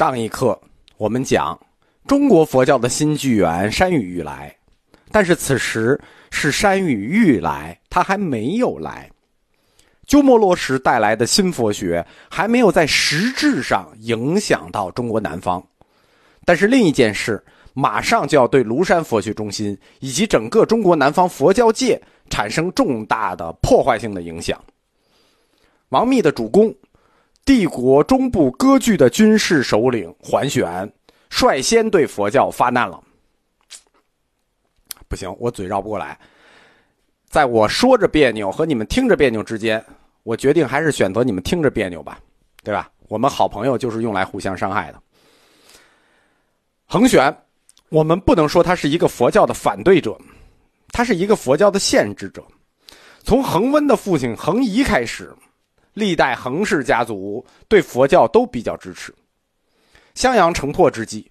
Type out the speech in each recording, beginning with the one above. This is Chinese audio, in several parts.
上一课我们讲中国佛教的新纪元山雨欲来，但是此时是山雨欲来，它还没有来。鸠摩罗什带来的新佛学还没有在实质上影响到中国南方，但是另一件事马上就要对庐山佛学中心以及整个中国南方佛教界产生重大的破坏性的影响。王密的主公。帝国中部割据的军事首领桓玄，率先对佛教发难了。不行，我嘴绕不过来。在我说着别扭和你们听着别扭之间，我决定还是选择你们听着别扭吧，对吧？我们好朋友就是用来互相伤害的。桓玄，我们不能说他是一个佛教的反对者，他是一个佛教的限制者。从桓温的父亲桓仪开始。历代恒氏家族对佛教都比较支持。襄阳城破之际，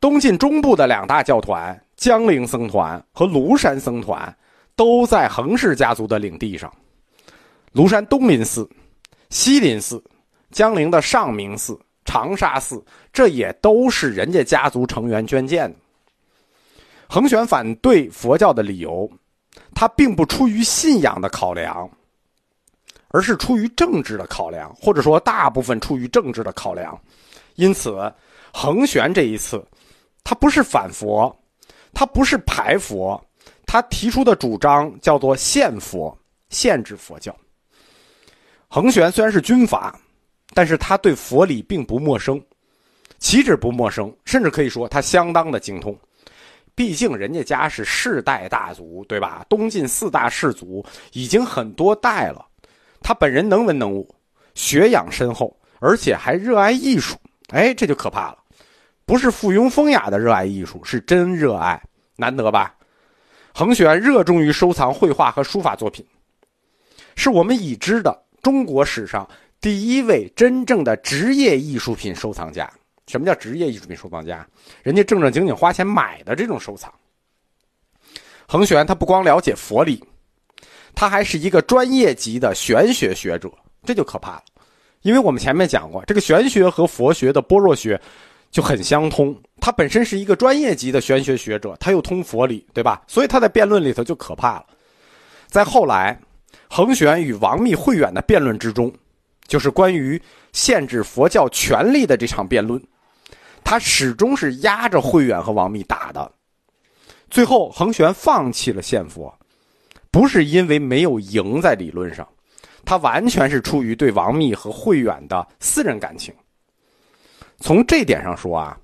东晋中部的两大教团江陵僧团和庐山僧团都在恒氏家族的领地上。庐山东林寺、西林寺、江陵的上明寺、长沙寺，这也都是人家家族成员捐建的。恒玄反对佛教的理由，他并不出于信仰的考量。而是出于政治的考量，或者说大部分出于政治的考量，因此，恒玄这一次，他不是反佛，他不是排佛，他提出的主张叫做限佛，限制佛教。恒玄虽然是军阀，但是他对佛理并不陌生，岂止不陌生，甚至可以说他相当的精通。毕竟人家家是世代大族，对吧？东晋四大氏族已经很多代了。他本人能文能武，学养深厚，而且还热爱艺术。哎，这就可怕了，不是附庸风雅的热爱艺术，是真热爱，难得吧？恒玄热衷于收藏绘画和书法作品，是我们已知的中国史上第一位真正的职业艺术品收藏家。什么叫职业艺术品收藏家？人家正正经经花钱买的这种收藏。恒玄他不光了解佛理。他还是一个专业级的玄学学者，这就可怕了，因为我们前面讲过，这个玄学和佛学的般若学就很相通。他本身是一个专业级的玄学学者，他又通佛理，对吧？所以他在辩论里头就可怕了。在后来，恒玄与王密、慧远的辩论之中，就是关于限制佛教权力的这场辩论，他始终是压着慧远和王密打的。最后，恒玄放弃了献佛。不是因为没有赢在理论上，他完全是出于对王密和慧远的私人感情。从这点上说啊，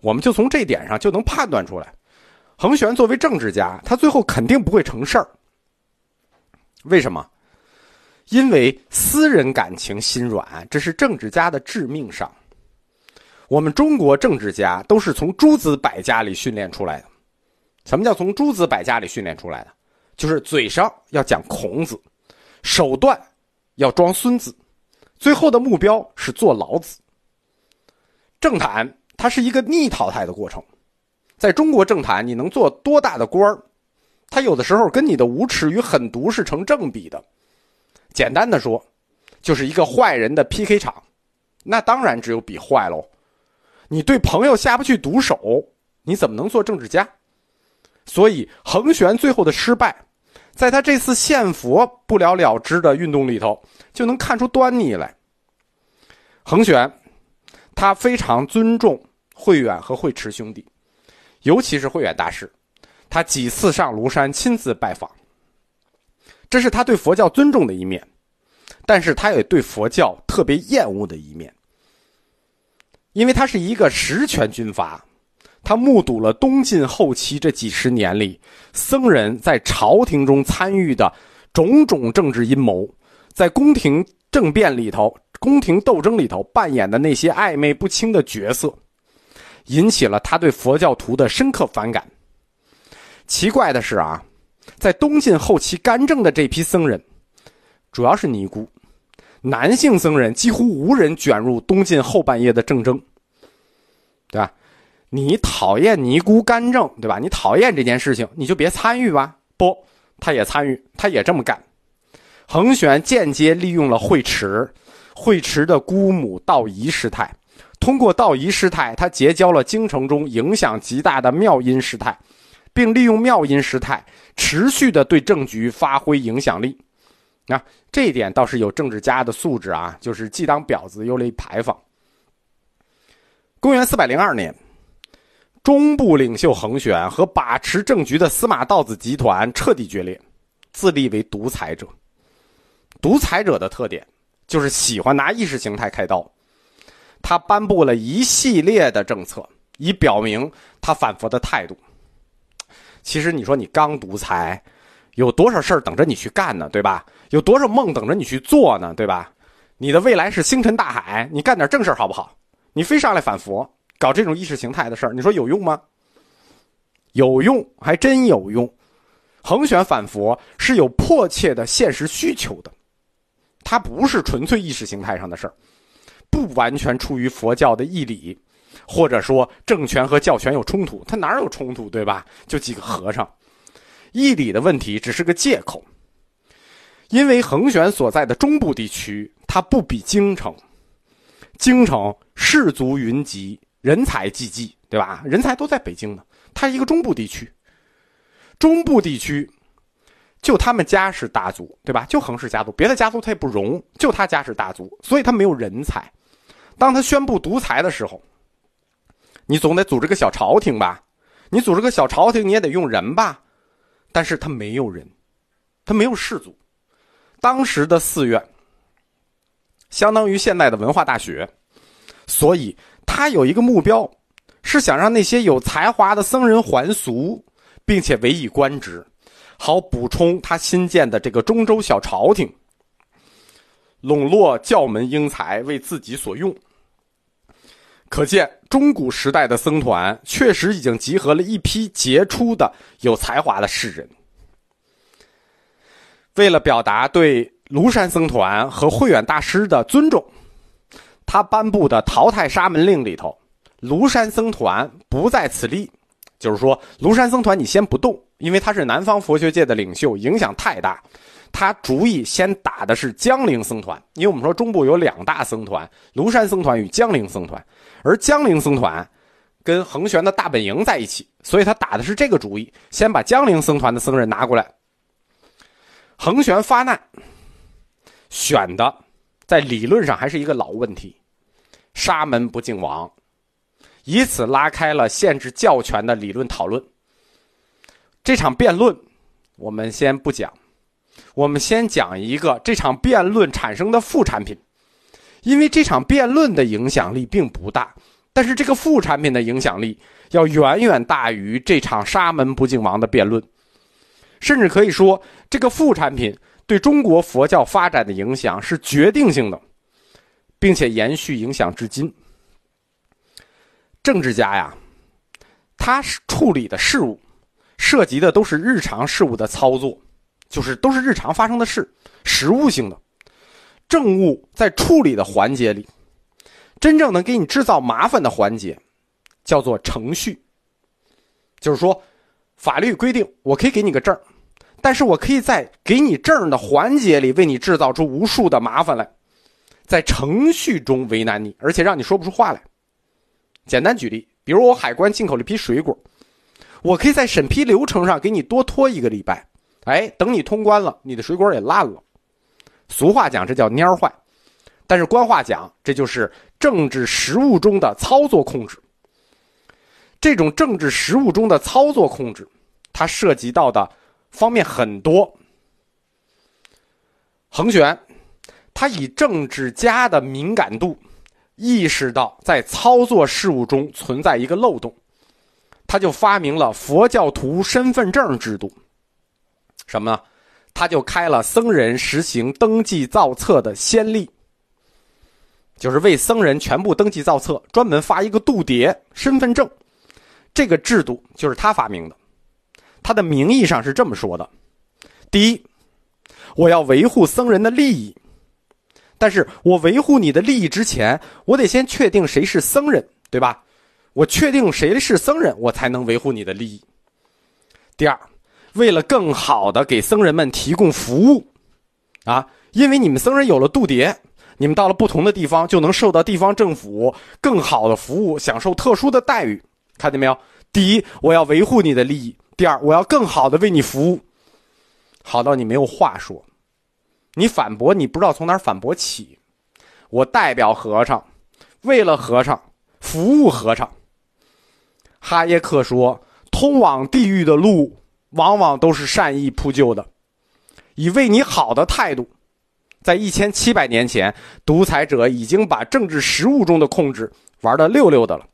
我们就从这点上就能判断出来，衡玄作为政治家，他最后肯定不会成事儿。为什么？因为私人感情心软，这是政治家的致命伤。我们中国政治家都是从诸子百家里训练出来的。什么叫从诸子百家里训练出来的？就是嘴上要讲孔子，手段要装孙子，最后的目标是做老子。政坛它是一个逆淘汰的过程，在中国政坛，你能做多大的官儿，他有的时候跟你的无耻与狠毒是成正比的。简单的说，就是一个坏人的 PK 场，那当然只有比坏喽。你对朋友下不去毒手，你怎么能做政治家？所以衡玄最后的失败。在他这次献佛不了了之的运动里头，就能看出端倪来。恒玄，他非常尊重慧远和慧持兄弟，尤其是慧远大师，他几次上庐山亲自拜访。这是他对佛教尊重的一面，但是他也对佛教特别厌恶的一面，因为他是一个实权军阀。他目睹了东晋后期这几十年里，僧人在朝廷中参与的种种政治阴谋，在宫廷政变里头、宫廷斗争里头扮演的那些暧昧不清的角色，引起了他对佛教徒的深刻反感。奇怪的是啊，在东晋后期干政的这批僧人，主要是尼姑，男性僧人几乎无人卷入东晋后半叶的政争，对吧？你讨厌尼姑干政，对吧？你讨厌这件事情，你就别参与吧。不，他也参与，他也这么干。衡玄间接利用了慧持，慧持的姑母道仪师太，通过道仪师太，他结交了京城中影响极大的妙音师太，并利用妙音师太持续的对政局发挥影响力。啊，这一点倒是有政治家的素质啊，就是既当婊子又立牌坊。公元四百零二年，中部领袖恒玄和把持政局的司马道子集团彻底决裂，自立为独裁者。独裁者的特点就是喜欢拿意识形态开刀。他颁布了一系列的政策，以表明他反佛的态度。其实你说你刚独裁，有多少事儿等着你去干呢？对吧？有多少梦等着你去做呢？对吧？你的未来是星辰大海，你干点正事好不好？你非上来反佛，搞这种意识形态的事儿，你说有用吗？有用，还真有用。恒选反佛是有迫切的现实需求的，它不是纯粹意识形态上的事儿，不完全出于佛教的义理，或者说政权和教权有冲突，它哪有冲突，对吧？就几个和尚，义理的问题只是个借口。因为恒选所在的中部地区，它不比京城，京城士族云集，人才济济，对吧？人才都在北京呢。它一个中部地区，中部地区就他们家是大族，对吧？就恒氏家族，别的家族他也不容，就他家是大族，所以他没有人才。当他宣布独裁的时候，你总得组织个小朝廷吧？你组织个小朝廷，你也得用人吧？但是他没有人，他没有士族。当时的寺院，相当于现在的文化大学，所以他有一个目标，是想让那些有才华的僧人还俗，并且委以官职，好补充他新建的这个中州小朝廷，笼络教门英才为自己所用。可见中古时代的僧团确实已经集合了一批杰出的有才华的士人。为了表达对庐山僧团和慧远大师的尊重，他颁布的淘汰沙门令里头，庐山僧团不在此例。就是说，庐山僧团你先不动，因为他是南方佛学界的领袖，影响太大。他主意先打的是江陵僧团，因为我们说中部有两大僧团：庐山僧团与江陵僧团。而江陵僧团跟恒玄的大本营在一起，所以他打的是这个主意，先把江陵僧团的僧人拿过来。恒玄发难，选的在理论上还是一个老问题：沙门不敬王，以此拉开了限制教权的理论讨论。这场辩论我们先不讲，我们先讲一个这场辩论产生的副产品，因为这场辩论的影响力并不大，但是这个副产品的影响力要远远大于这场沙门不敬王的辩论。甚至可以说，这个副产品对中国佛教发展的影响是决定性的，并且延续影响至今。政治家呀，他处理的事物，涉及的都是日常事务的操作，就是都是日常发生的事，实物性的。政务在处理的环节里，真正能给你制造麻烦的环节，叫做程序，就是说。法律规定，我可以给你个证但是我可以在给你证的环节里为你制造出无数的麻烦来，在程序中为难你，而且让你说不出话来。简单举例，比如我海关进口了一批水果，我可以在审批流程上给你多拖一个礼拜，哎，等你通关了，你的水果也烂了。俗话讲，这叫蔫坏，但是官话讲，这就是政治实务中的操作控制。这种政治实务中的操作控制，它涉及到的方面很多。恒玄，他以政治家的敏感度，意识到在操作事务中存在一个漏洞，他就发明了佛教徒身份证制度。什么？他就开了僧人实行登记造册的先例，就是为僧人全部登记造册，专门发一个度牒身份证。这个制度就是他发明的，他的名义上是这么说的：第一，我要维护僧人的利益，但是我维护你的利益之前，我得先确定谁是僧人，对吧？我确定谁是僧人，我才能维护你的利益。第二，为了更好的给僧人们提供服务，啊，因为你们僧人有了度牒，你们到了不同的地方，就能受到地方政府更好的服务，享受特殊的待遇。看见没有？第一，我要维护你的利益；第二，我要更好的为你服务，好到你没有话说。你反驳，你不知道从哪反驳起。我代表和尚，为了和尚服务和尚。哈耶克说：“通往地狱的路，往往都是善意铺就的，以为你好的态度。”在一千七百年前，独裁者已经把政治实务中的控制玩的溜溜的了。